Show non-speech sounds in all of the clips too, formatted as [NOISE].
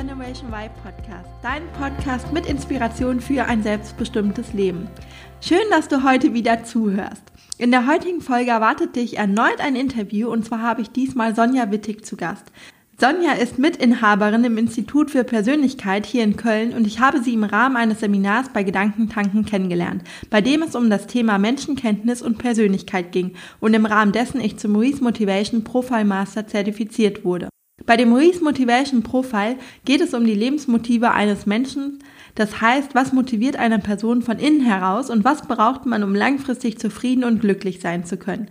Generation Y Podcast, dein Podcast mit Inspiration für ein selbstbestimmtes Leben. Schön, dass du heute wieder zuhörst. In der heutigen Folge erwartet dich erneut ein Interview und zwar habe ich diesmal Sonja Wittig zu Gast. Sonja ist Mitinhaberin im Institut für Persönlichkeit hier in Köln und ich habe sie im Rahmen eines Seminars bei Gedankentanken kennengelernt, bei dem es um das Thema Menschenkenntnis und Persönlichkeit ging und im Rahmen dessen ich zum Maurice Motivation Profile Master zertifiziert wurde. Bei dem Maurice Motivation Profile geht es um die Lebensmotive eines Menschen, das heißt, was motiviert eine Person von innen heraus und was braucht man, um langfristig zufrieden und glücklich sein zu können.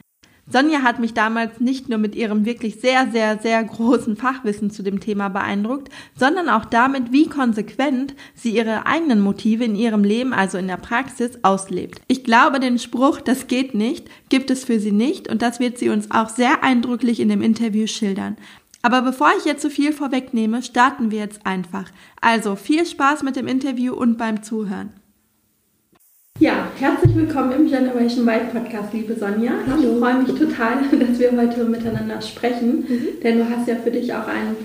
Sonja hat mich damals nicht nur mit ihrem wirklich sehr, sehr, sehr großen Fachwissen zu dem Thema beeindruckt, sondern auch damit, wie konsequent sie ihre eigenen Motive in ihrem Leben, also in der Praxis, auslebt. Ich glaube, den Spruch, das geht nicht, gibt es für sie nicht und das wird sie uns auch sehr eindrücklich in dem Interview schildern. Aber bevor ich jetzt zu so viel vorwegnehme, starten wir jetzt einfach. Also viel Spaß mit dem Interview und beim Zuhören. Ja, herzlich willkommen im Generation Y Podcast, liebe Sonja. Hallo. Ich freue mich total, [LAUGHS] dass wir heute miteinander sprechen, mhm. denn du hast ja für dich auch ein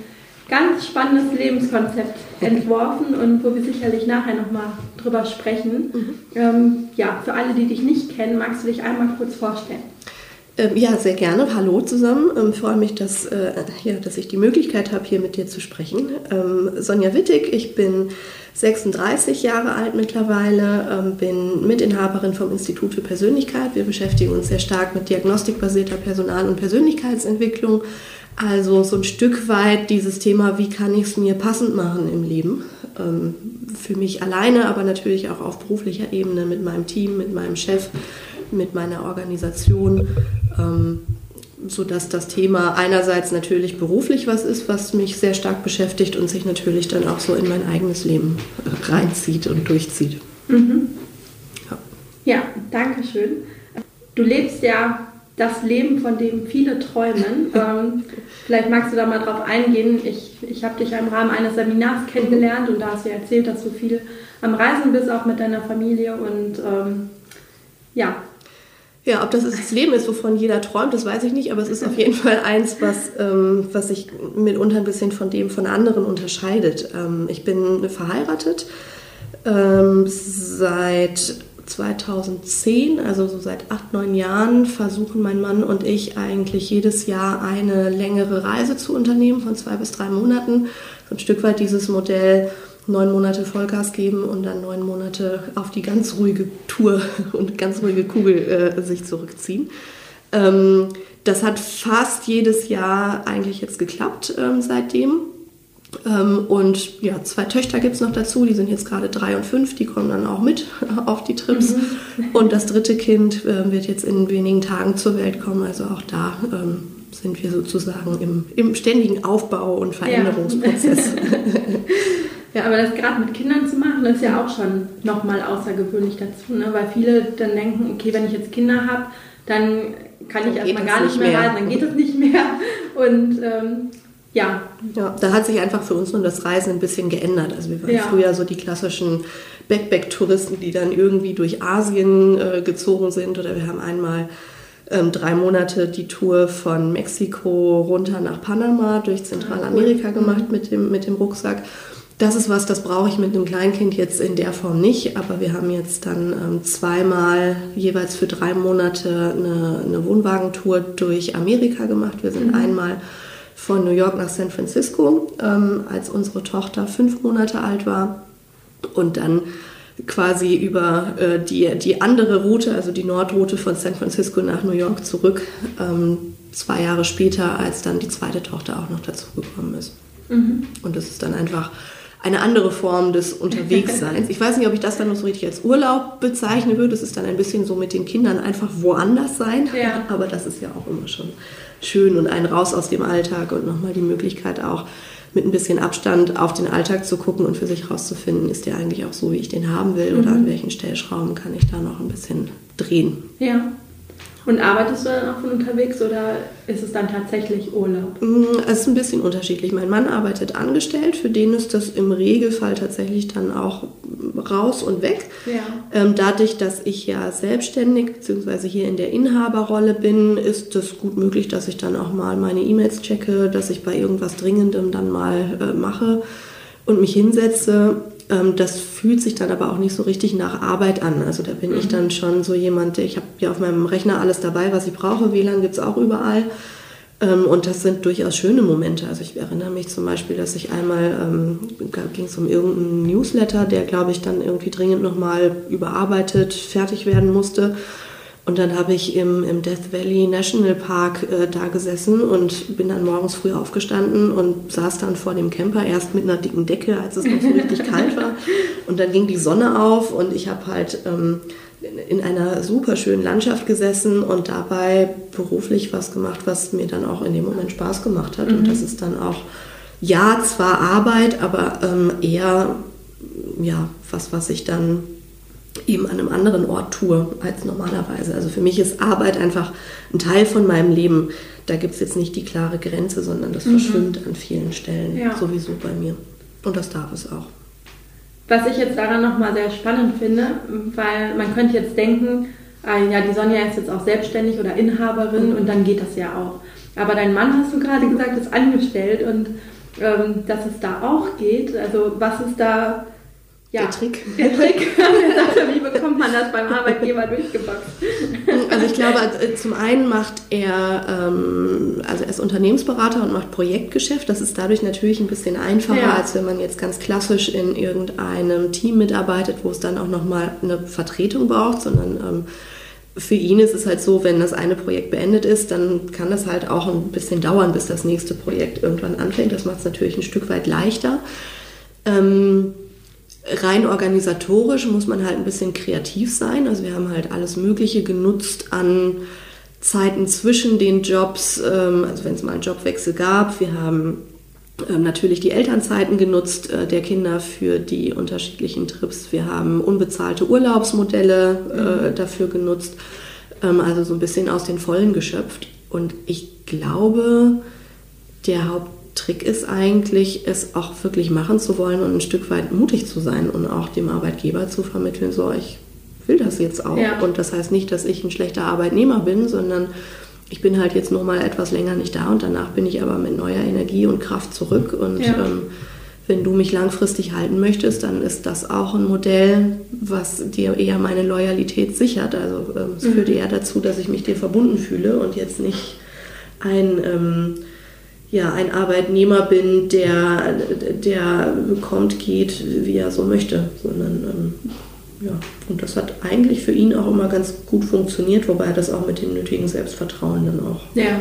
ganz spannendes Lebenskonzept entworfen und wo wir sicherlich nachher nochmal drüber sprechen. Mhm. Ähm, ja, für alle, die dich nicht kennen, magst du dich einmal kurz vorstellen? Ähm, ja, sehr gerne. Hallo zusammen. Ich ähm, freue mich, dass, äh, ja, dass ich die Möglichkeit habe, hier mit dir zu sprechen. Ähm, Sonja Wittig, ich bin 36 Jahre alt mittlerweile, bin Mitinhaberin vom Institut für Persönlichkeit. Wir beschäftigen uns sehr stark mit diagnostikbasierter Personal- und Persönlichkeitsentwicklung. Also so ein Stück weit dieses Thema, wie kann ich es mir passend machen im Leben. Für mich alleine, aber natürlich auch auf beruflicher Ebene mit meinem Team, mit meinem Chef mit meiner Organisation ähm, sodass das Thema einerseits natürlich beruflich was ist, was mich sehr stark beschäftigt und sich natürlich dann auch so in mein eigenes Leben äh, reinzieht und durchzieht. Mhm. Ja. ja, danke schön. Du lebst ja das Leben, von dem viele träumen. [LAUGHS] Ähm, vielleicht magst du da mal drauf eingehen. Ich, ich habe dich im Rahmen eines Seminars kennengelernt und da hast du ja erzählt, dass du viel am Reisen bist, auch mit deiner Familie. Und ähm, ja, ja, ob das das Leben ist, wovon jeder träumt, das weiß ich nicht, aber es ist auf jeden Fall eins, was, ähm, was sich mitunter ein bisschen von dem von anderen unterscheidet. Ähm, ich bin verheiratet ähm, seit 2010, also so seit acht, neun Jahren, versuchen mein Mann und ich eigentlich jedes Jahr eine längere Reise zu unternehmen von zwei bis drei Monaten. So ein Stück weit dieses Modell neun Monate Vollgas geben und dann neun Monate auf die ganz ruhige Tour [LAUGHS] und ganz ruhige Kugel äh, sich zurückziehen. Ähm, das hat fast jedes Jahr eigentlich jetzt geklappt ähm, seitdem. Ähm, und ja, zwei Töchter gibt es noch dazu, die sind jetzt gerade drei und fünf, die kommen dann auch mit [LAUGHS] auf die Trips. Mhm. Und das dritte Kind äh, wird jetzt in wenigen Tagen zur Welt kommen, also auch da ähm, sind wir sozusagen im, im ständigen Aufbau- und Veränderungsprozess. Ja. [LAUGHS] Ja, aber das gerade mit Kindern zu machen, ist ja auch schon nochmal außergewöhnlich dazu, ne? weil viele dann denken, okay, wenn ich jetzt Kinder habe, dann kann ich erstmal gar nicht mehr, mehr reisen, dann geht es nicht mehr. Und ähm, ja. Ja, da hat sich einfach für uns nur das Reisen ein bisschen geändert. Also wir waren ja. früher so die klassischen Backpack-Touristen, die dann irgendwie durch Asien äh, gezogen sind oder wir haben einmal ähm, drei Monate die Tour von Mexiko runter nach Panama durch Zentralamerika gemacht mit dem, mit dem Rucksack das ist was, das brauche ich mit einem Kleinkind jetzt in der Form nicht, aber wir haben jetzt dann ähm, zweimal jeweils für drei Monate eine, eine, Wohnwagentour durch Amerika gemacht. Wir sind mhm. einmal von New York nach San Francisco, ähm, als unsere Tochter fünf Monate alt war und dann quasi über äh, die, die andere Route, also die Nordroute von San Francisco nach New York zurück, ähm, zwei Jahre später, als dann die zweite Tochter auch noch dazu gekommen ist. Mhm. Und das ist dann einfach eine andere Form des Unterwegsseins. Ich weiß nicht, ob ich das dann noch so richtig als Urlaub bezeichnen würde. Das ist dann ein bisschen so mit den Kindern einfach woanders sein. Ja. Aber das ist ja auch immer schon schön und ein Raus aus dem Alltag und nochmal die Möglichkeit auch mit ein bisschen Abstand auf den Alltag zu gucken und für sich herauszufinden, ist der eigentlich auch so, wie ich den haben will mhm. oder an welchen Stellschrauben kann ich da noch ein bisschen drehen. Ja. Und arbeitest du dann auch von unterwegs oder ist es dann tatsächlich Urlaub? Mm, es ist ein bisschen unterschiedlich. Mein Mann arbeitet angestellt, für den ist das im Regelfall tatsächlich dann auch raus und weg. Ja. Ähm, dadurch, dass ich ja selbstständig bzw. hier in der Inhaberrolle bin, ist es gut möglich, dass ich dann auch mal meine E-Mails checke, dass ich bei irgendwas Dringendem dann mal äh, mache und mich hinsetze. Ähm, das fühlt sich dann aber auch nicht so richtig nach Arbeit an. Also da bin mhm. ich dann schon so jemand, ich habe ja auf meinem Rechner alles dabei, was ich brauche. WLAN gibt es auch überall. Ähm, und das sind durchaus schöne Momente. Also ich erinnere mich zum Beispiel, dass ich einmal, ähm, ging es um irgendeinen Newsletter, der, glaube ich, dann irgendwie dringend nochmal überarbeitet, fertig werden musste. Und dann habe ich im, im Death Valley National Park äh, da gesessen und bin dann morgens früh aufgestanden und saß dann vor dem Camper, erst mit einer dicken Decke, als es noch so richtig [LAUGHS] kalt war. Und dann ging die Sonne auf und ich habe halt... Ähm, in einer super schönen Landschaft gesessen und dabei beruflich was gemacht, was mir dann auch in dem Moment Spaß gemacht hat. Mhm. Und das ist dann auch, ja, zwar Arbeit, aber ähm, eher ja, was, was ich dann eben an einem anderen Ort tue als normalerweise. Also für mich ist Arbeit einfach ein Teil von meinem Leben. Da gibt es jetzt nicht die klare Grenze, sondern das mhm. verschwimmt an vielen Stellen ja. sowieso bei mir. Und das darf es auch. Was ich jetzt daran nochmal sehr spannend finde, weil man könnte jetzt denken, äh, ja, die Sonja ist jetzt auch selbstständig oder Inhaberin mhm. und dann geht das ja auch. Aber dein Mann, hast du gerade gesagt, ist angestellt und ähm, dass es da auch geht. Also was ist da ja, der Trick. Der Trick [LAUGHS] wie bekommt man das beim Arbeitgeber durchgeboxt? Also ich glaube, äh, zum einen macht er, ähm, also er ist Unternehmensberater und macht Projektgeschäft. Das ist dadurch natürlich ein bisschen einfacher, ja. als wenn man jetzt ganz klassisch in irgendeinem Team mitarbeitet, wo es dann auch nochmal eine Vertretung braucht, sondern ähm, für ihn ist es halt so, wenn das eine Projekt beendet ist, dann kann das halt auch ein bisschen dauern, bis das nächste Projekt irgendwann anfängt. Das macht es natürlich ein Stück weit leichter. Ähm, rein organisatorisch muss man halt ein bisschen kreativ sein. Also wir haben halt alles Mögliche genutzt an Zeiten zwischen den Jobs, ähm, also wenn es mal einen Jobwechsel gab. Wir haben ähm, natürlich die Elternzeiten genutzt äh, der Kinder für die unterschiedlichen Trips. Wir haben unbezahlte Urlaubsmodelle äh, mhm. dafür genutzt, ähm, also so ein bisschen aus den Vollen geschöpft. Und ich glaube, der Haupt Trick ist eigentlich, es auch wirklich machen zu wollen und ein Stück weit mutig zu sein und auch dem Arbeitgeber zu vermitteln, so ich will das jetzt auch. Ja. Und das heißt nicht, dass ich ein schlechter Arbeitnehmer bin, sondern ich bin halt jetzt nur mal etwas länger nicht da und danach bin ich aber mit neuer Energie und Kraft zurück. Und ja. ähm, wenn du mich langfristig halten möchtest, dann ist das auch ein Modell, was dir eher meine Loyalität sichert. Also ähm, es mhm. führt eher dazu, dass ich mich dir verbunden fühle und jetzt nicht ein ähm, ja, ein Arbeitnehmer bin, der, der kommt, geht, wie er so möchte, sondern ähm, ja, und das hat eigentlich für ihn auch immer ganz gut funktioniert, wobei er das auch mit dem nötigen Selbstvertrauen dann auch. Ja.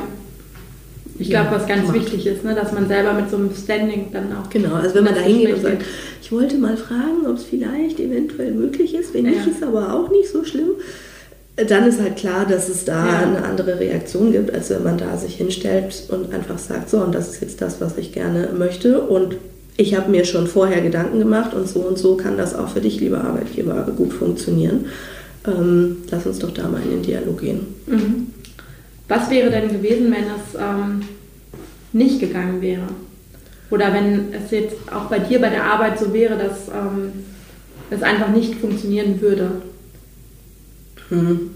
Ich glaube, was ganz macht. wichtig ist, ne, dass man selber mit so einem Standing dann auch. Genau, also wenn man da hingeht und sagt, ich wollte mal fragen, ob es vielleicht eventuell möglich ist, wenn ja. nicht, ist aber auch nicht so schlimm dann ist halt klar, dass es da ja. eine andere Reaktion gibt, als wenn man da sich hinstellt und einfach sagt, so, und das ist jetzt das, was ich gerne möchte. Und ich habe mir schon vorher Gedanken gemacht und so und so kann das auch für dich, lieber Arbeitgeber, gut funktionieren. Ähm, lass uns doch da mal in den Dialog gehen. Mhm. Was wäre denn gewesen, wenn es ähm, nicht gegangen wäre? Oder wenn es jetzt auch bei dir bei der Arbeit so wäre, dass ähm, es einfach nicht funktionieren würde? Hm.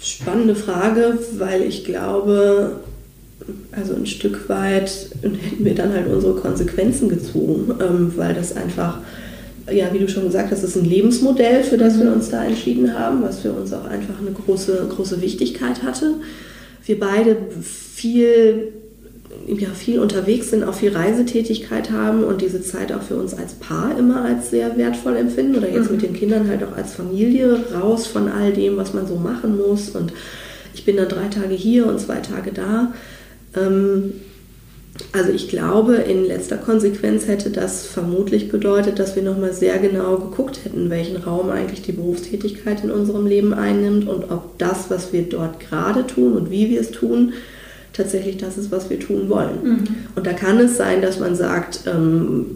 Spannende Frage, weil ich glaube, also ein Stück weit hätten wir dann halt unsere Konsequenzen gezogen, ähm, weil das einfach, ja, wie du schon gesagt hast, ist ein Lebensmodell, für das wir uns da entschieden haben, was für uns auch einfach eine große, große Wichtigkeit hatte. Wir beide viel ja, viel unterwegs sind, auch viel Reisetätigkeit haben und diese Zeit auch für uns als Paar immer als sehr wertvoll empfinden oder jetzt mhm. mit den Kindern halt auch als Familie raus von all dem, was man so machen muss. Und ich bin dann drei Tage hier und zwei Tage da. Ähm, also ich glaube, in letzter Konsequenz hätte das vermutlich bedeutet, dass wir nochmal sehr genau geguckt hätten, welchen Raum eigentlich die Berufstätigkeit in unserem Leben einnimmt und ob das, was wir dort gerade tun und wie wir es tun, tatsächlich das ist, was wir tun wollen. Mhm. Und da kann es sein, dass man sagt, ähm,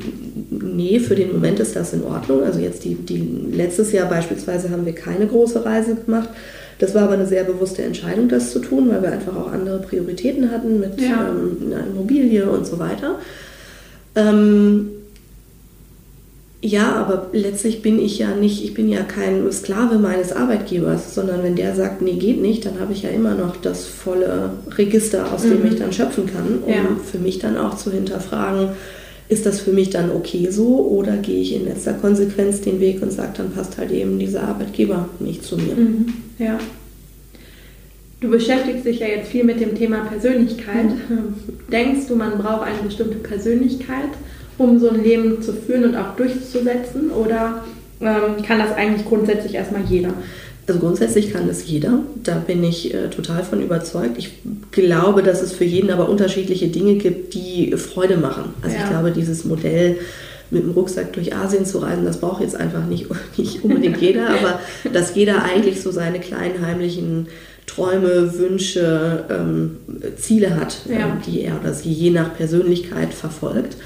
nee, für den Moment ist das in Ordnung. Also jetzt die, die letztes Jahr beispielsweise haben wir keine große Reise gemacht. Das war aber eine sehr bewusste Entscheidung, das zu tun, weil wir einfach auch andere Prioritäten hatten mit ja. ähm, einer Immobilie und so weiter. Ähm, Ja, aber letztlich bin ich ja nicht, ich bin ja kein Sklave meines Arbeitgebers, sondern wenn der sagt, nee, geht nicht, dann habe ich ja immer noch das volle Register, aus dem mhm. ich dann schöpfen kann, um ja. für mich dann auch zu hinterfragen, ist das für mich dann okay so oder gehe ich in letzter Konsequenz den Weg und sage, dann passt halt eben dieser Arbeitgeber nicht zu mir. Mhm. Ja. Du beschäftigst dich ja jetzt viel mit dem Thema Persönlichkeit. Mhm. Denkst du, man braucht eine bestimmte Persönlichkeit, um so ein Leben zu führen und auch durchzusetzen? Oder ähm, kann das eigentlich grundsätzlich erstmal jeder? Also grundsätzlich kann das jeder. Da bin ich äh, total von überzeugt. Ich glaube, dass es für jeden aber unterschiedliche Dinge gibt, die Freude machen. Also ja. ich glaube, dieses Modell mit dem Rucksack durch Asien zu reisen, das braucht jetzt einfach nicht, [LAUGHS] nicht unbedingt jeder, aber dass jeder eigentlich so seine kleinen heimlichen Träume, Wünsche, ähm, Ziele hat, ja. ähm, die er oder sie je nach Persönlichkeit verfolgt.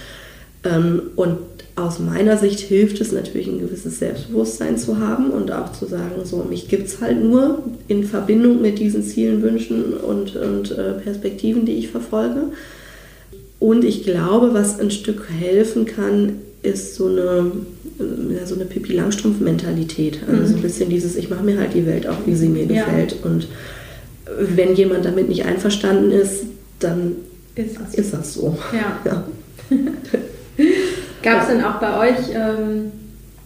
Ähm, und aus meiner Sicht hilft es natürlich, ein gewisses Selbstbewusstsein zu haben und auch zu sagen, so, mich gibt es halt nur in Verbindung mit diesen Zielen, Wünschen und, und äh, Perspektiven, die ich verfolge. Und ich glaube, was ein Stück helfen kann, ist so eine, ja, so eine Pippi Langstrumpf-Mentalität. Also mhm. so ein bisschen dieses, ich mache mir halt die Welt auch, wie sie mir ja. gefällt. Und wenn jemand damit nicht einverstanden ist, dann ist das, ist das so. Ja. ja. [LAUGHS] Gab es denn auch bei euch, ähm,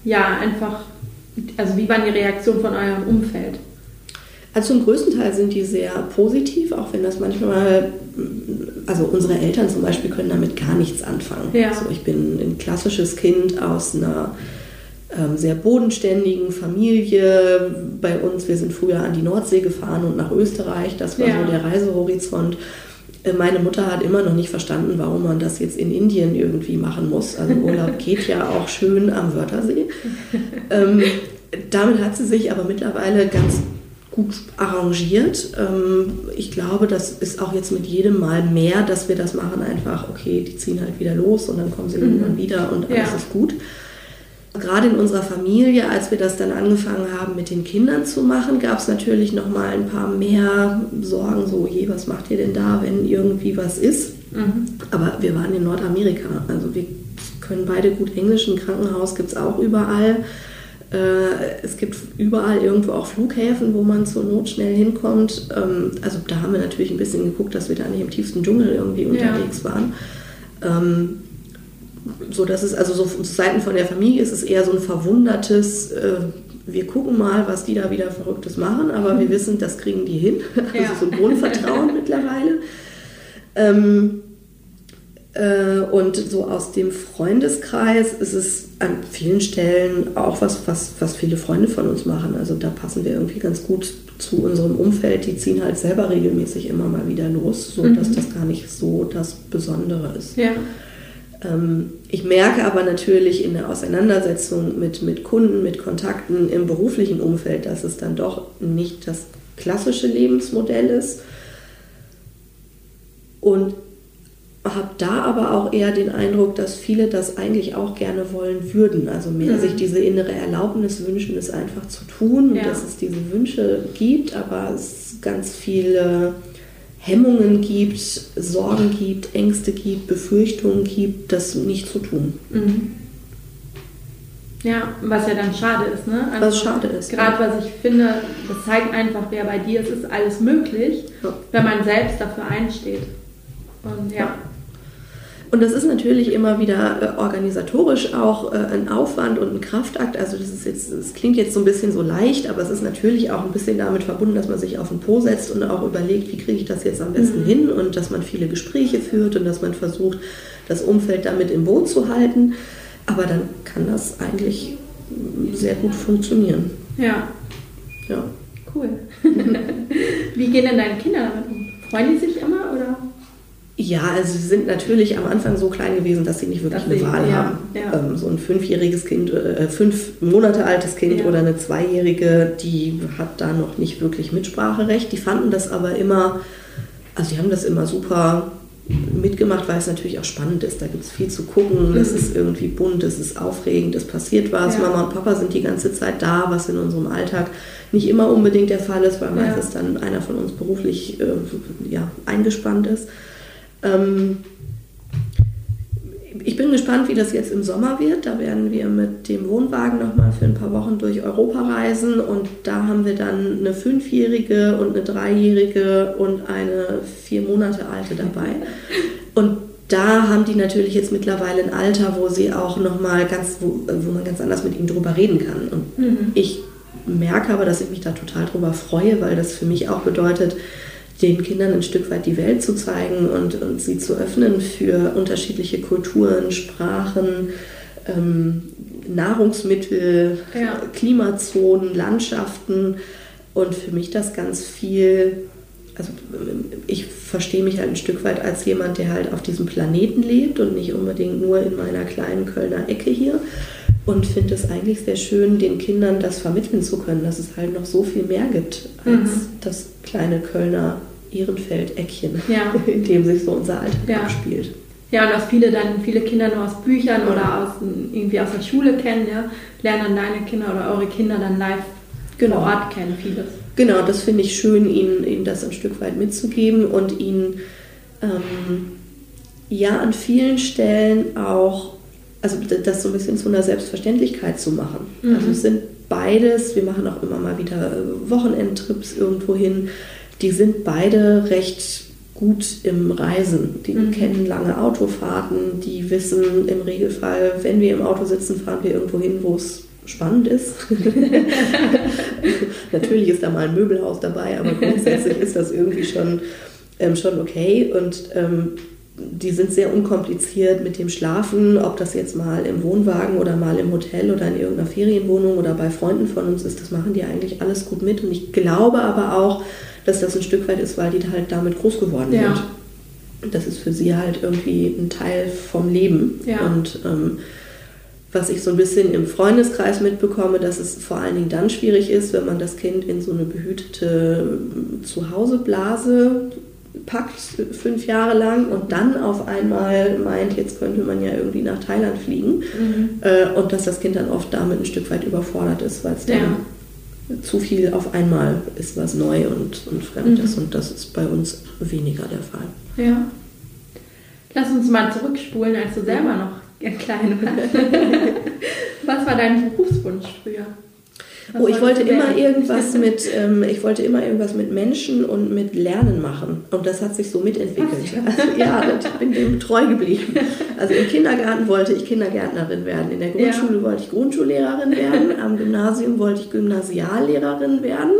ja, einfach, also wie waren die Reaktionen von eurem Umfeld? Also zum größten Teil sind die sehr positiv, auch wenn das manchmal, also unsere Eltern zum Beispiel können damit gar nichts anfangen. Ja. Also ich bin ein klassisches Kind aus einer ähm, sehr bodenständigen Familie. Bei uns, wir sind früher an die Nordsee gefahren und nach Österreich. Das war ja. so der Reisehorizont. Äh, meine Mutter hat immer noch nicht verstanden, warum man das jetzt in Indien irgendwie machen muss. Also Urlaub [LAUGHS] geht ja auch schön am Wörthersee. Ähm, damit hat sie sich aber mittlerweile ganz gut arrangiert. Ähm, ich glaube, das ist auch jetzt mit jedem Mal mehr, dass wir das machen, einfach, okay, die ziehen halt wieder los und dann kommen sie mhm. irgendwann wieder und alles ja. ist gut. Gerade in unserer Familie, als wir das dann angefangen haben, mit den Kindern zu machen, gab es natürlich noch mal ein paar mehr Sorgen, so, je, was macht ihr denn da, wenn irgendwie was ist? Mhm. Aber wir waren in Nordamerika, also wir können beide gut Englisch, ein Krankenhaus gibt es auch überall. Äh, es gibt überall irgendwo auch Flughäfen, wo man zur Not schnell hinkommt. Ähm, also da haben wir natürlich ein bisschen geguckt, dass wir da nicht im tiefsten Dschungel irgendwie unterwegs ja. waren. So dass es also so von Seiten von der Familie ist es eher so ein verwundertes, äh, wir gucken mal, was die da wieder Verrücktes machen, aber mhm. wir wissen, das kriegen die hin. [LAUGHS] Also ja. so ein Grundvertrauen [LAUGHS] mittlerweile. Ähm, äh, und so aus dem Freundeskreis ist es an vielen Stellen auch was, was, was viele Freunde von uns machen. Also da passen wir irgendwie ganz gut zu unserem Umfeld. Die ziehen halt selber regelmäßig immer mal wieder los, sodass mhm. das gar nicht so das Besondere ist. Ja. Ähm, ich merke aber natürlich in der Auseinandersetzung mit, mit Kunden, mit Kontakten im beruflichen Umfeld, dass es dann doch nicht das klassische Lebensmodell ist. Und habe da aber auch eher den Eindruck, dass viele das eigentlich auch gerne wollen würden. Also mehr mhm. sich diese innere Erlaubnis wünschen, es einfach zu tun, ja. dass es diese Wünsche gibt, aber es ganz viele Hemmungen gibt, Sorgen gibt, Ängste gibt, Befürchtungen gibt, das nicht zu tun. Mhm. Ja, was ja dann schade ist, ne? Also was schade ist. Gerade ja. was ich finde, das zeigt einfach, wer bei dir ist, ist alles möglich, ja. wenn man selbst dafür einsteht. Und ja. Und das ist natürlich immer wieder äh, organisatorisch auch äh, ein Aufwand und ein Kraftakt. Also das ist jetzt, das klingt jetzt so ein bisschen so leicht, aber es ist natürlich auch ein bisschen damit verbunden, dass man sich auf den Po setzt und auch überlegt, wie kriege ich das jetzt am besten mhm. hin und dass man viele Gespräche führt und dass man versucht, das Umfeld damit im Boot zu halten. Aber dann kann das eigentlich sehr gut funktionieren. Ja. Ja. Cool. [LAUGHS] wie gehen denn deine Kinder damit um? Freuen die sich immer oder? Ja, also sie sind natürlich am Anfang so klein gewesen, dass sie nicht wirklich das eine Wahl ja, haben. Ja. Ähm, so ein fünfjähriges Kind, äh, fünf Monate altes Kind ja. oder eine Zweijährige, die hat da noch nicht wirklich Mitspracherecht. Die fanden das aber immer, also die haben das immer super mitgemacht, weil es natürlich auch spannend ist. Da gibt es viel zu gucken, mhm. es ist irgendwie bunt, es ist aufregend, es passiert was. Mama und Papa sind die ganze Zeit da, was in unserem Alltag nicht immer unbedingt der Fall ist, weil meistens dann einer von uns beruflich äh, ja, eingespannt ist. Ähm, ich bin gespannt, wie das jetzt im Sommer wird. Da werden wir mit dem Wohnwagen nochmal für ein paar Wochen durch Europa reisen und da haben wir dann eine Fünfjährige und eine Dreijährige und eine vier Monate alte dabei. Und da haben die natürlich jetzt mittlerweile ein Alter, wo sie auch nochmal ganz, wo, wo man ganz anders mit ihnen drüber reden kann. Und mhm. ich merke aber, dass ich mich da total drüber freue, weil das für mich auch bedeutet, den Kindern ein Stück weit die Welt zu zeigen und, und sie zu öffnen für unterschiedliche Kulturen, Sprachen, ähm, Nahrungsmittel, ja. Klimazonen, Landschaften und für mich das ganz viel, also ich verstehe mich halt ein Stück weit als jemand, der halt auf diesem Planeten lebt und nicht unbedingt nur in meiner kleinen Kölner Ecke hier und finde es eigentlich sehr schön, den Kindern das vermitteln zu können, dass es halt noch so viel mehr gibt als mhm. das kleine Kölner Ehrenfeld-Eckchen, ja. [LAUGHS] in dem sich so unser Alltag ja. abspielt. Ja, und was viele dann, viele Kinder nur aus Büchern ja. oder aus, irgendwie aus der Schule kennen, ja, lernen dann deine Kinder oder eure Kinder dann live genau. vor Ort kennen, vieles. Genau, das finde ich schön, ihnen, ihnen das ein Stück weit mitzugeben und ihnen ähm, ja an vielen Stellen auch, also das so ein bisschen zu einer Selbstverständlichkeit zu machen. Mhm. Also es sind beides, wir machen auch immer mal wieder Wochenendtrips irgendwo hin die sind beide recht gut im Reisen. Die mhm. kennen lange Autofahrten, die wissen im Regelfall, wenn wir im Auto sitzen, fahren wir irgendwo hin, wo es spannend ist. [LAUGHS] Natürlich ist da mal ein Möbelhaus dabei, aber grundsätzlich ist das irgendwie schon, ähm, schon okay. Und ähm, die sind sehr unkompliziert mit dem Schlafen, ob das jetzt mal im Wohnwagen oder mal im Hotel oder in irgendeiner Ferienwohnung oder bei Freunden von uns ist, das machen die eigentlich alles gut mit. Und ich glaube aber auch, dass das ein Stück weit ist, weil die halt damit groß geworden ja. sind. Das ist für sie halt irgendwie ein Teil vom Leben. Ja. Und ähm, was ich so ein bisschen im Freundeskreis mitbekomme, dass es vor allen Dingen dann schwierig ist, wenn man das Kind in so eine behütete Zuhauseblase packt, fünf Jahre lang und dann auf einmal meint, jetzt könnte man ja irgendwie nach Thailand fliegen. Mhm. Äh, und dass das Kind dann oft damit ein Stück weit überfordert ist, weil es dann ja zu viel auf einmal ist, was neu und, und fremd mhm. Und das ist bei uns weniger der Fall. Ja. Lass uns mal zurückspulen, als du selber noch klein warst. [LAUGHS] was war dein Berufswunsch früher? Oh, ich wollte immer [LAUGHS] irgendwas mit, ähm, ich wollte immer irgendwas mit Menschen und mit Lernen machen. Und das hat sich so mitentwickelt. Also, ja, ich bin dem treu geblieben. Also im Kindergarten wollte ich Kindergärtnerin werden. In der Grundschule ja. wollte ich Grundschullehrerin werden. Am Gymnasium wollte ich Gymnasiallehrerin werden.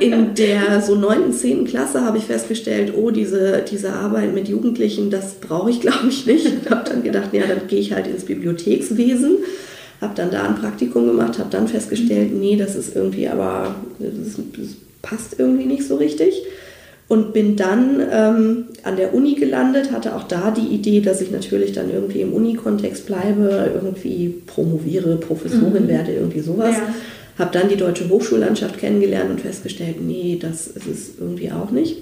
In der so 9., 10. Klasse habe ich festgestellt, oh, diese, diese Arbeit mit Jugendlichen, das brauche ich [LAUGHS] glaube ich nicht. Ich habe dann gedacht, ja, dann gehe ich halt ins Bibliothekswesen habe dann da ein Praktikum gemacht, habe dann festgestellt, nee, das ist irgendwie aber, das, das passt irgendwie nicht so richtig. Und bin dann ähm, an der Uni gelandet, hatte auch da die Idee, dass ich natürlich dann irgendwie im Uni-Kontext bleibe, irgendwie promoviere, Professorin mhm. werde, irgendwie sowas. Ja. Habe dann die deutsche Hochschullandschaft kennengelernt und festgestellt, nee, das ist es irgendwie auch nicht.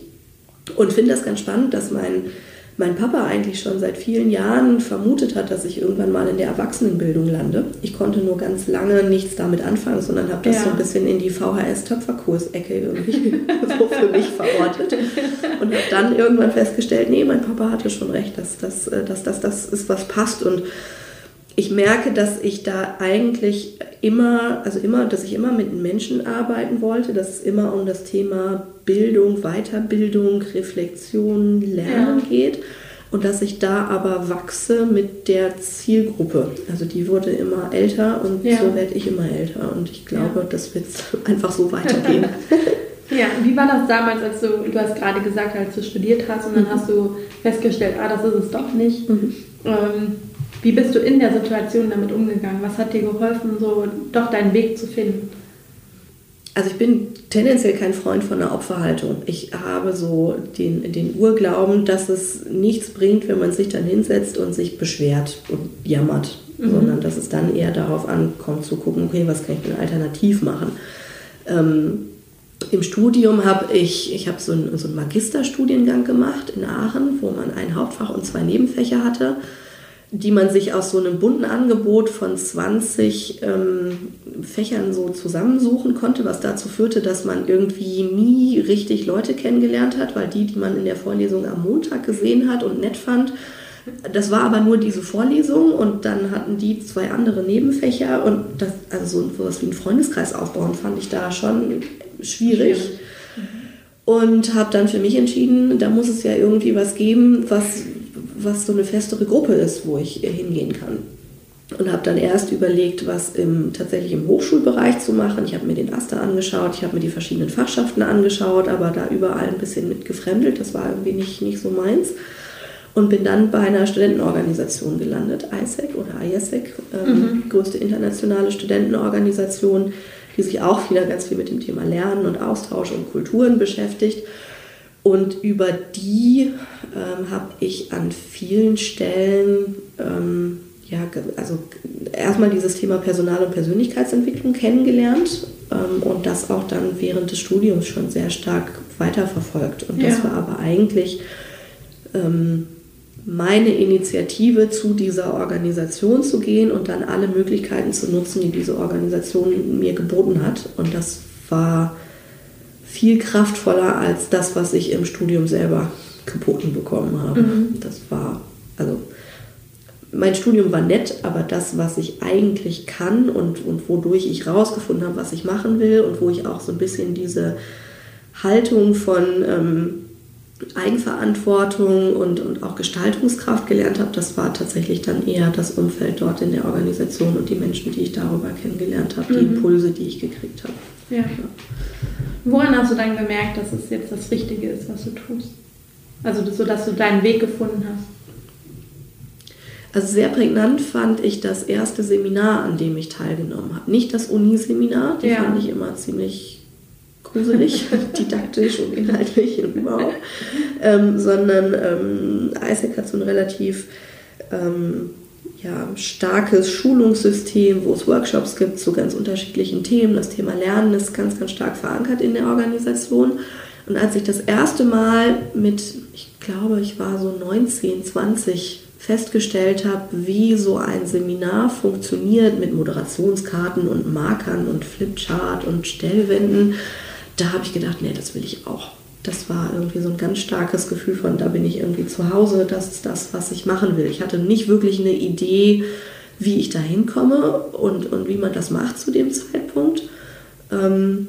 Und finde das ganz spannend, dass mein mein Papa eigentlich schon seit vielen Jahren vermutet hat, dass ich irgendwann mal in der Erwachsenenbildung lande. Ich konnte nur ganz lange nichts damit anfangen, sondern habe das ja. so ein bisschen in die VHS-Töpferkurs-Ecke irgendwie [LAUGHS] so für mich verortet. Und habe dann irgendwann festgestellt, nee, mein Papa hatte schon recht, dass das, äh, dass, dass, das ist, was passt. Und ich merke, dass ich da eigentlich immer, also immer, dass ich immer mit Menschen arbeiten wollte, dass es immer um das Thema Bildung, Weiterbildung, Reflexion, Lernen ja. geht und dass ich da aber wachse mit der Zielgruppe. Also die wurde immer älter und ja. so werde ich immer älter und ich glaube, ja. das wird [LAUGHS] einfach so weitergehen. [LAUGHS] ja, wie war das damals, als du, du hast gerade gesagt, als du studiert hast und dann mhm. hast du festgestellt, ah, das ist es doch nicht. Mhm. Ähm, wie bist du in der Situation damit umgegangen? Was hat dir geholfen, so doch deinen Weg zu finden? Also ich bin tendenziell kein Freund von einer Opferhaltung. Ich habe so den, den Urglauben, dass es nichts bringt, wenn man sich dann hinsetzt und sich beschwert und jammert, mhm. sondern dass es dann eher darauf ankommt zu gucken, okay, was kann ich denn alternativ machen? Ähm, Im Studium habe ich, ich habe so, ein, so einen Magisterstudiengang gemacht in Aachen, wo man ein Hauptfach und zwei Nebenfächer hatte die man sich aus so einem bunten Angebot von 20 ähm, Fächern so zusammensuchen konnte, was dazu führte, dass man irgendwie nie richtig Leute kennengelernt hat, weil die, die man in der Vorlesung am Montag gesehen hat und nett fand, das war aber nur diese Vorlesung und dann hatten die zwei andere Nebenfächer und das, also so was wie einen Freundeskreis aufbauen, fand ich da schon schwierig. Und habe dann für mich entschieden, da muss es ja irgendwie was geben, was, was so eine festere Gruppe ist, wo ich hingehen kann. Und habe dann erst überlegt, was im, tatsächlich im Hochschulbereich zu machen. Ich habe mir den Aster angeschaut, ich habe mir die verschiedenen Fachschaften angeschaut, aber da überall ein bisschen mit gefremdelt. Das war irgendwie nicht, nicht so meins und bin dann bei einer Studentenorganisation gelandet, ISEC oder ISEC, ähm, mhm. größte internationale Studentenorganisation, die sich auch wieder ganz viel mit dem Thema Lernen und Austausch und Kulturen beschäftigt. Und über die ähm, habe ich an vielen Stellen, ähm, ja, also erstmal dieses Thema Personal- und Persönlichkeitsentwicklung kennengelernt ähm, und das auch dann während des Studiums schon sehr stark weiterverfolgt. Und das ja. war aber eigentlich ähm, meine Initiative zu dieser Organisation zu gehen und dann alle Möglichkeiten zu nutzen, die diese Organisation mir geboten hat. Und das war viel kraftvoller als das, was ich im Studium selber geboten bekommen habe. Mhm. Das war, also mein Studium war nett, aber das, was ich eigentlich kann und, und wodurch ich rausgefunden habe, was ich machen will und wo ich auch so ein bisschen diese Haltung von ähm, Eigenverantwortung und, und auch Gestaltungskraft gelernt habe, das war tatsächlich dann eher das Umfeld dort in der Organisation und die Menschen, die ich darüber kennengelernt habe, mhm. die Impulse, die ich gekriegt habe. Ja. Woran hast du dann gemerkt, dass es jetzt das Richtige ist, was du tust? Also, so dass du deinen Weg gefunden hast? Also sehr prägnant fand ich das erste Seminar, an dem ich teilgenommen habe. Nicht das Uniseminar, die ja. fand ich immer ziemlich gruselig, [LAUGHS] didaktisch und inhaltlich und überhaupt, ähm, sondern ähm, ISEC hat so ein relativ ähm, ja, starkes Schulungssystem, wo es Workshops gibt zu ganz unterschiedlichen Themen. Das Thema Lernen ist ganz, ganz stark verankert in der Organisation. Und als ich das erste Mal mit, ich glaube, ich war so 19, 20, festgestellt habe, wie so ein Seminar funktioniert mit Moderationskarten und Markern und Flipchart und Stellwänden, da habe ich gedacht, nee, das will ich auch. Das war irgendwie so ein ganz starkes Gefühl von, da bin ich irgendwie zu Hause, das ist das, was ich machen will. Ich hatte nicht wirklich eine Idee, wie ich da hinkomme und, und wie man das macht zu dem Zeitpunkt. Ähm,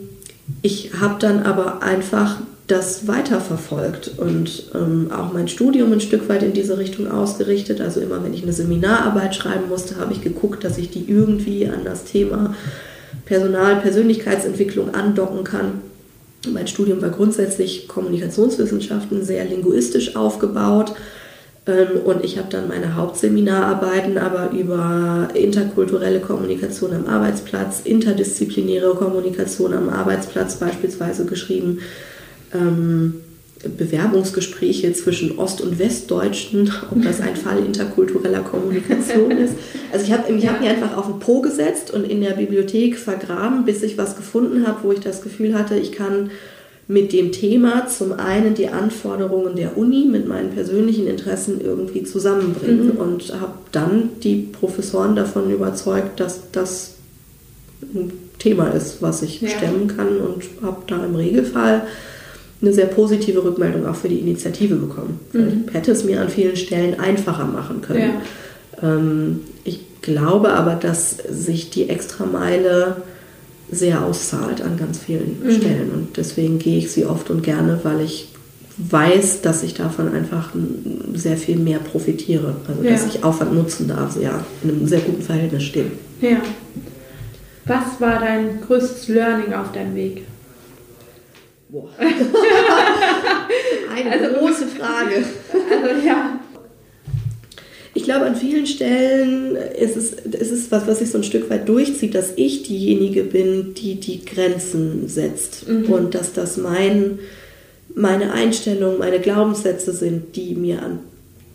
ich habe dann aber einfach das weiterverfolgt und ähm, auch mein Studium ein Stück weit in diese Richtung ausgerichtet. Also immer wenn ich eine Seminararbeit schreiben musste, habe ich geguckt, dass ich die irgendwie an das Thema Personal, Persönlichkeitsentwicklung andocken kann. Mein Studium war grundsätzlich Kommunikationswissenschaften, sehr linguistisch aufgebaut. Ähm, und ich habe dann meine Hauptseminararbeiten aber über interkulturelle Kommunikation am Arbeitsplatz, interdisziplinäre Kommunikation am Arbeitsplatz beispielsweise geschrieben. Ähm, Bewerbungsgespräche zwischen Ost- und Westdeutschen, ob das ein Fall interkultureller Kommunikation ist. Also ich habe ich hab mir einfach auf den Po gesetzt und in der Bibliothek vergraben, bis ich was gefunden habe, wo ich das Gefühl hatte, ich kann mit dem Thema zum einen die Anforderungen der Uni mit meinen persönlichen Interessen irgendwie zusammenbringen mhm. und habe dann die Professoren davon überzeugt, dass das ein Thema ist, was ich ja. stemmen kann und habe da im Regelfall eine sehr positive Rückmeldung auch für die Initiative bekommen. Mhm. Ich hätte es mir an vielen Stellen einfacher machen können. Ja. Ähm, ich glaube aber, dass sich die Extrameile sehr auszahlt an ganz vielen mhm. Stellen und deswegen gehe ich sie oft und gerne, weil ich weiß, dass ich davon einfach sehr viel mehr profitiere. Also ja. dass ich Aufwand nutzen darf, ja, in einem sehr guten Verhältnis stehen. Ja. Was war dein größtes Learning auf deinem Weg? Boah. [LAUGHS] Eine also, große Frage. Also ja. Ich glaube, an vielen Stellen ist es, ist es was, was sich so ein Stück weit durchzieht, dass ich diejenige bin, die die Grenzen setzt. Mhm. Und dass das mein, meine Einstellungen, meine Glaubenssätze sind, die mir an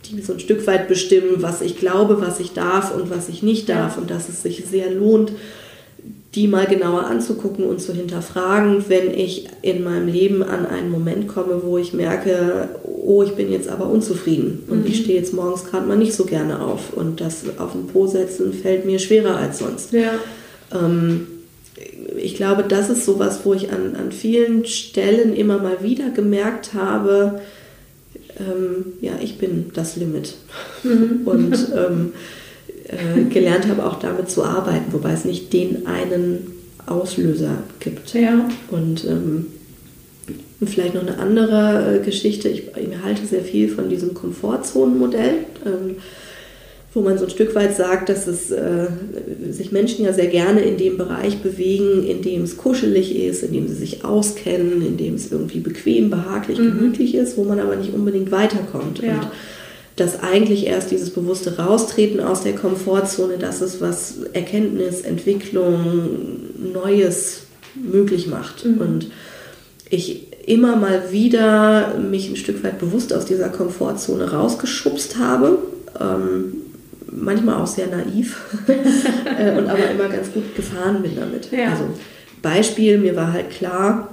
die so ein Stück weit bestimmen, was ich glaube, was ich darf und was ich nicht darf. Ja. Und dass es sich sehr lohnt, die mal genauer anzugucken und zu hinterfragen, wenn ich in meinem Leben an einen Moment komme, wo ich merke, oh, ich bin jetzt aber unzufrieden und mhm. ich stehe jetzt morgens gerade mal nicht so gerne auf und das auf den Po setzen fällt mir schwerer als sonst. Ja. Ähm, ich glaube, das ist sowas, wo ich an, an vielen Stellen immer mal wieder gemerkt habe, ähm, ja, ich bin das Limit. Mhm. Und ähm, [LAUGHS] äh, gelernt habe auch damit zu arbeiten, wobei es nicht den einen Auslöser gibt. Ja. Und ähm, vielleicht noch eine andere äh, Geschichte. Ich, ich, halte sehr viel von diesem Komfortzonenmodell. Ähm, wo man so ein Stück weit sagt, dass es, äh, sich Menschen ja sehr gerne in dem Bereich bewegen, in dem es kuschelig ist, in dem sie sich auskennen, in dem es irgendwie bequem, behaglich, mhm. gemütlich ist, wo man aber nicht unbedingt weiterkommt. Ja. Und dass eigentlich erst dieses bewusste Raustreten aus der Komfortzone, das ist, was Erkenntnis, Entwicklung, Neues möglich macht. Mhm. Und ich immer mal wieder mich ein Stück weit bewusst aus dieser Komfortzone rausgeschubst habe. Ähm, manchmal auch sehr naiv [LAUGHS] äh, und aber immer ganz gut gefahren bin damit. Ja. Also Beispiel, mir war halt klar,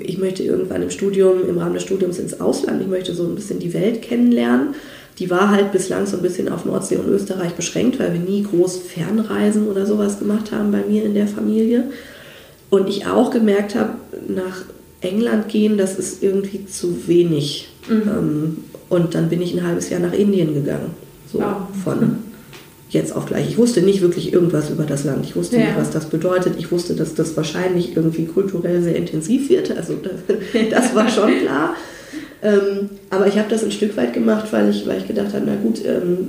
ich möchte irgendwann im Studium, im Rahmen des Studiums ins Ausland, ich möchte so ein bisschen die Welt kennenlernen. Die war halt bislang so ein bisschen auf Nordsee und Österreich beschränkt, weil wir nie groß Fernreisen oder sowas gemacht haben bei mir in der Familie. Und ich auch gemerkt habe, nach England gehen, das ist irgendwie zu wenig. Mhm. Ähm, und dann bin ich ein halbes Jahr nach Indien gegangen. So wow. von [LAUGHS] jetzt auf gleich. Ich wusste nicht wirklich irgendwas über das Land. Ich wusste ja. nicht, was das bedeutet. Ich wusste, dass das wahrscheinlich irgendwie kulturell sehr intensiv wird. Also das, [LAUGHS] das war schon klar. Ähm, aber ich habe das ein Stück weit gemacht, weil ich, weil ich gedacht habe, na gut, ähm,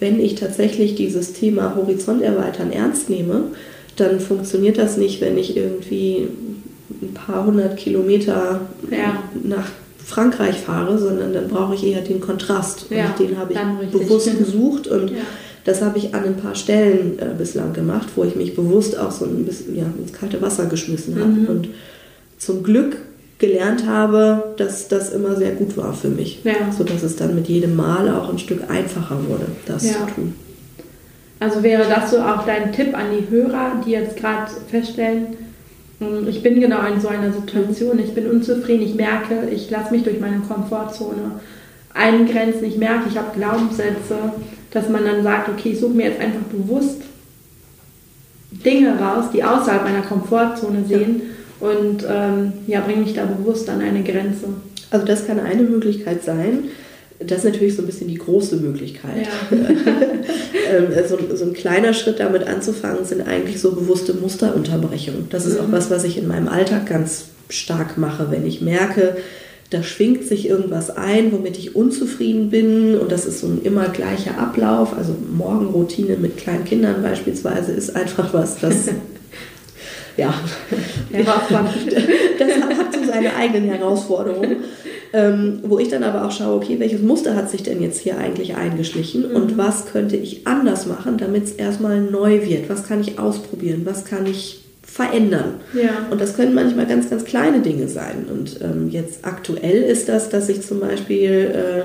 wenn ich tatsächlich dieses Thema Horizont erweitern ernst nehme, dann funktioniert das nicht, wenn ich irgendwie ein paar hundert Kilometer ja. nach Frankreich fahre, sondern dann brauche ich eher den Kontrast. Und ja, den habe ich bewusst gesucht und ja. das habe ich an ein paar Stellen äh, bislang gemacht, wo ich mich bewusst auch so ein bisschen ja, ins kalte Wasser geschmissen habe. Mhm. Und zum Glück gelernt habe, dass das immer sehr gut war für mich. Ja. Sodass es dann mit jedem Mal auch ein Stück einfacher wurde, das ja. zu tun. Also wäre das so auch dein Tipp an die Hörer, die jetzt gerade feststellen, ich bin genau in so einer Situation, ich bin unzufrieden, ich merke, ich lasse mich durch meine Komfortzone eingrenzen, ich merke, ich habe Glaubenssätze, dass man dann sagt, okay, ich suche mir jetzt einfach bewusst Dinge raus, die außerhalb meiner Komfortzone sehen ja. und ähm, ja, bringe mich da bewusst an eine Grenze. Also das kann eine Möglichkeit sein. Das ist natürlich so ein bisschen die große Möglichkeit. Ja. [LAUGHS] Ähm, so, so, ein kleiner Schritt damit anzufangen, sind eigentlich so bewusste Musterunterbrechungen. Das ist mhm. auch was, was ich in meinem Alltag ganz stark mache, wenn ich merke, da schwingt sich irgendwas ein, womit ich unzufrieden bin und das ist so ein immer gleicher Ablauf. Also Morgenroutine mit kleinen Kindern beispielsweise ist einfach was, das [LAUGHS] ja, [LAUGHS] das hat so seine eigenen Herausforderungen. Ähm, wo ich dann aber auch schaue, okay, welches Muster hat sich denn jetzt hier eigentlich eingeschlichen mhm. und was könnte ich anders machen, damit es erstmal neu wird? Was kann ich ausprobieren? Was kann ich verändern? Ja. Und das können manchmal ganz, ganz kleine Dinge sein. Und ähm, jetzt aktuell ist das, dass ich zum Beispiel äh,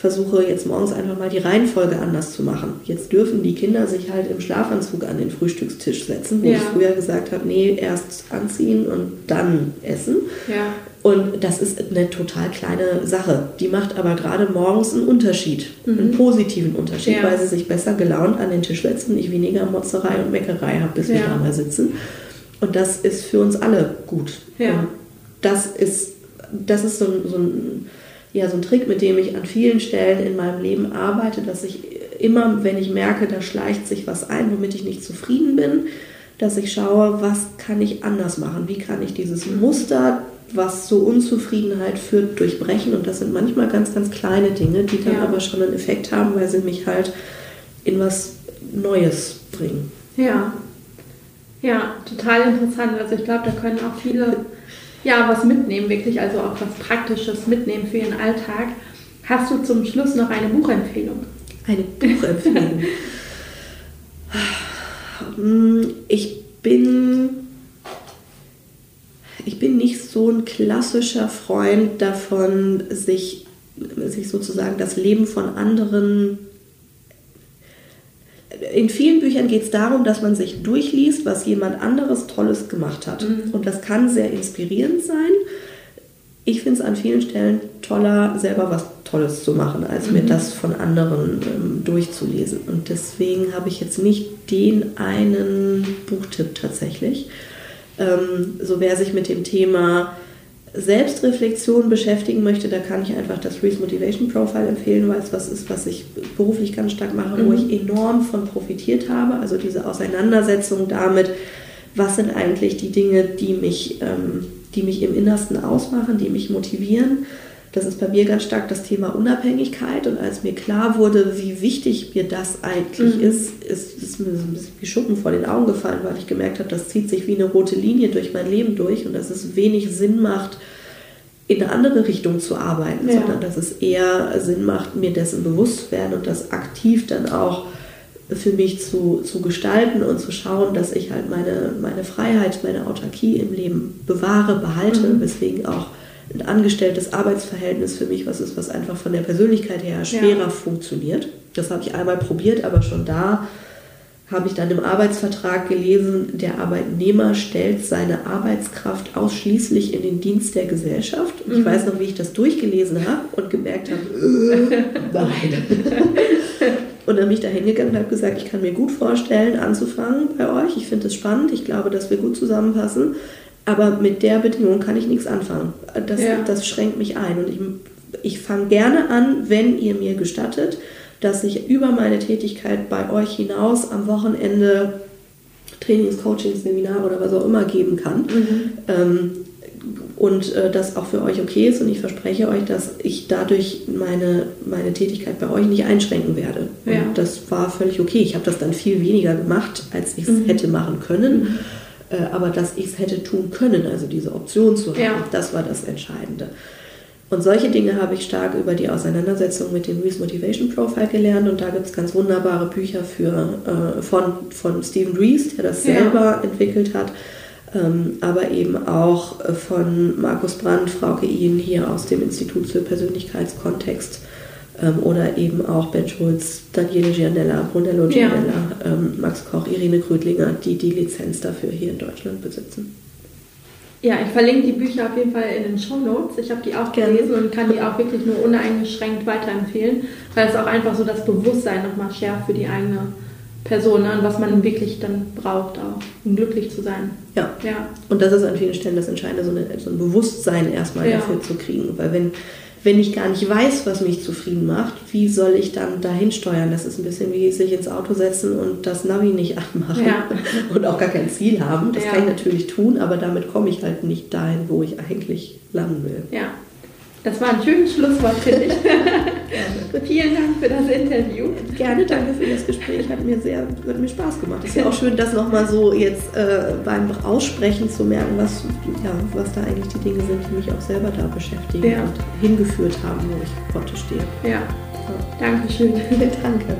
versuche jetzt morgens einfach mal die Reihenfolge anders zu machen. Jetzt dürfen die Kinder sich halt im Schlafanzug an den Frühstückstisch setzen, wo ja. ich früher gesagt habe, nee, erst anziehen und dann essen. Ja. Und das ist eine total kleine Sache. Die macht aber gerade morgens einen Unterschied, mhm. einen positiven Unterschied, ja. weil sie sich besser gelaunt an den Tisch setzen und ich weniger Motzerei und Meckerei habe, bis wir da mal sitzen. Und das ist für uns alle gut. Und das ist, das ist so so ein ja so ein Trick, mit dem ich an vielen Stellen in meinem Leben arbeite, dass ich immer, wenn ich merke, da schleicht sich was ein, womit ich nicht zufrieden bin, dass ich schaue, was kann ich anders machen? Wie kann ich dieses Muster, was zur Unzufriedenheit führt, durchbrechen? Und das sind manchmal ganz, ganz kleine Dinge, die dann ja. aber schon einen Effekt haben, weil sie mich halt in was Neues bringen. Ja. Ja, total interessant. Also ich glaube, da können auch viele ja, was mitnehmen, wirklich, also auch was Praktisches mitnehmen für Ihren Alltag. Hast du zum Schluss noch eine Buchempfehlung? Eine Buchempfehlung. [LAUGHS] ich bin ich bin nicht so ein klassischer Freund davon, sich, sich sozusagen das Leben von anderen in vielen Büchern geht es darum, dass man sich durchliest, was jemand anderes Tolles gemacht hat. Mhm. Und das kann sehr inspirierend sein. Ich finde es an vielen Stellen toller, selber was Tolles zu machen, als mhm. mir das von anderen ähm, durchzulesen. Und deswegen habe ich jetzt nicht den einen Buchtipp tatsächlich. Ähm, so wer sich mit dem Thema Selbstreflexion beschäftigen möchte, da kann ich einfach das Reese Motivation Profile empfehlen, weil es was ist, was ich beruflich ganz stark mache, mhm. wo ich enorm von profitiert habe. Also diese Auseinandersetzung damit, was sind eigentlich die Dinge, die mich, ähm, die mich im Innersten ausmachen, die mich motivieren. Das ist bei mir ganz stark das Thema Unabhängigkeit. Und als mir klar wurde, wie wichtig mir das eigentlich mhm. ist, ist es mir so ein bisschen wie Schuppen vor den Augen gefallen, weil ich gemerkt habe, das zieht sich wie eine rote Linie durch mein Leben durch und dass es wenig Sinn macht, in eine andere Richtung zu arbeiten, ja. sondern dass es eher Sinn macht, mir dessen bewusst zu werden und das aktiv dann auch für mich zu, zu gestalten und zu schauen, dass ich halt meine, meine Freiheit, meine Autarkie im Leben bewahre, behalte, mhm. weswegen auch ein angestelltes Arbeitsverhältnis für mich was ist, was einfach von der Persönlichkeit her schwerer ja. funktioniert. Das habe ich einmal probiert, aber schon da habe ich dann im Arbeitsvertrag gelesen, der Arbeitnehmer stellt seine Arbeitskraft ausschließlich in den Dienst der Gesellschaft. Und ich mhm. weiß noch, wie ich das durchgelesen habe und gemerkt habe, äh, [LAUGHS] nein. [LAUGHS] und dann bin ich da hingegangen und habe gesagt, ich kann mir gut vorstellen, anzufangen bei euch. Ich finde es spannend. Ich glaube, dass wir gut zusammenpassen. Aber mit der Bedingung kann ich nichts anfangen. Das, ja. das schränkt mich ein. Und ich, ich fange gerne an, wenn ihr mir gestattet, dass ich über meine Tätigkeit bei euch hinaus am Wochenende Trainings, Coachings, Seminare oder was auch immer geben kann. Mhm. Ähm, und äh, das auch für euch okay ist. Und ich verspreche euch, dass ich dadurch meine, meine Tätigkeit bei euch nicht einschränken werde. Ja. Das war völlig okay. Ich habe das dann viel weniger gemacht, als ich es mhm. hätte machen können. Äh, aber dass ich es hätte tun können, also diese Option zu haben, ja. das war das Entscheidende. Und solche Dinge habe ich stark über die Auseinandersetzung mit dem Reese Motivation Profile gelernt. Und da gibt es ganz wunderbare Bücher für, äh, von, von Stephen Reese, der das selber ja. entwickelt hat. Ähm, aber eben auch von Markus Brandt, Frauke Ihn hier aus dem Institut für Persönlichkeitskontext ähm, oder eben auch Ben Schulz, Daniele Gianella, Brunello Gianella, ja. ähm, Max Koch, Irene Krödlinger, die die Lizenz dafür hier in Deutschland besitzen. Ja, ich verlinke die Bücher auf jeden Fall in den Show Notes. Ich habe die auch gelesen und kann die auch wirklich nur uneingeschränkt weiterempfehlen, weil es auch einfach so das Bewusstsein nochmal schärft für die eigene Person ne, und was man wirklich dann braucht, auch um glücklich zu sein. Ja. ja. Und das ist an vielen Stellen das Entscheidende, so, eine, so ein Bewusstsein erstmal ja. dafür zu kriegen. Weil wenn wenn ich gar nicht weiß, was mich zufrieden macht, wie soll ich dann dahin steuern? Das ist ein bisschen wie sich ins Auto setzen und das Navi nicht [LAUGHS] anmachen ja. und auch gar kein Ziel haben. Das ja. kann ich natürlich tun, aber damit komme ich halt nicht dahin, wo ich eigentlich landen will. Ja, das war ein schönes Schlusswort, finde ich. [LAUGHS] [LAUGHS] Vielen Dank für das Interview. Gerne, danke für das Gespräch. Hat mir sehr hat mir Spaß gemacht. Es ist ja auch schön, das nochmal so jetzt äh, beim Aussprechen zu merken, was, ja, was da eigentlich die Dinge sind, die mich auch selber da beschäftigen ja. und hingeführt haben, wo ich heute stehe. Ja. So. Dankeschön. [LAUGHS] danke.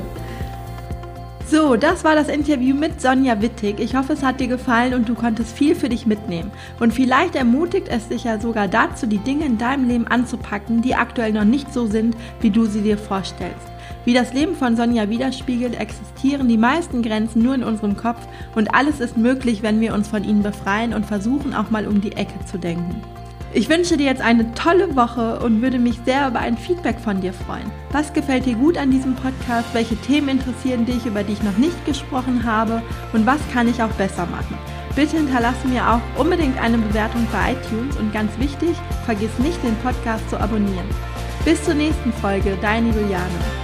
So, das war das Interview mit Sonja Wittig. Ich hoffe, es hat dir gefallen und du konntest viel für dich mitnehmen. Und vielleicht ermutigt es dich ja sogar dazu, die Dinge in deinem Leben anzupacken, die aktuell noch nicht so sind, wie du sie dir vorstellst. Wie das Leben von Sonja widerspiegelt, existieren die meisten Grenzen nur in unserem Kopf und alles ist möglich, wenn wir uns von ihnen befreien und versuchen auch mal um die Ecke zu denken. Ich wünsche dir jetzt eine tolle Woche und würde mich sehr über ein Feedback von dir freuen. Was gefällt dir gut an diesem Podcast? Welche Themen interessieren dich, über die ich noch nicht gesprochen habe? Und was kann ich auch besser machen? Bitte hinterlasse mir auch unbedingt eine Bewertung bei iTunes und ganz wichtig, vergiss nicht, den Podcast zu abonnieren. Bis zur nächsten Folge, deine Juliane.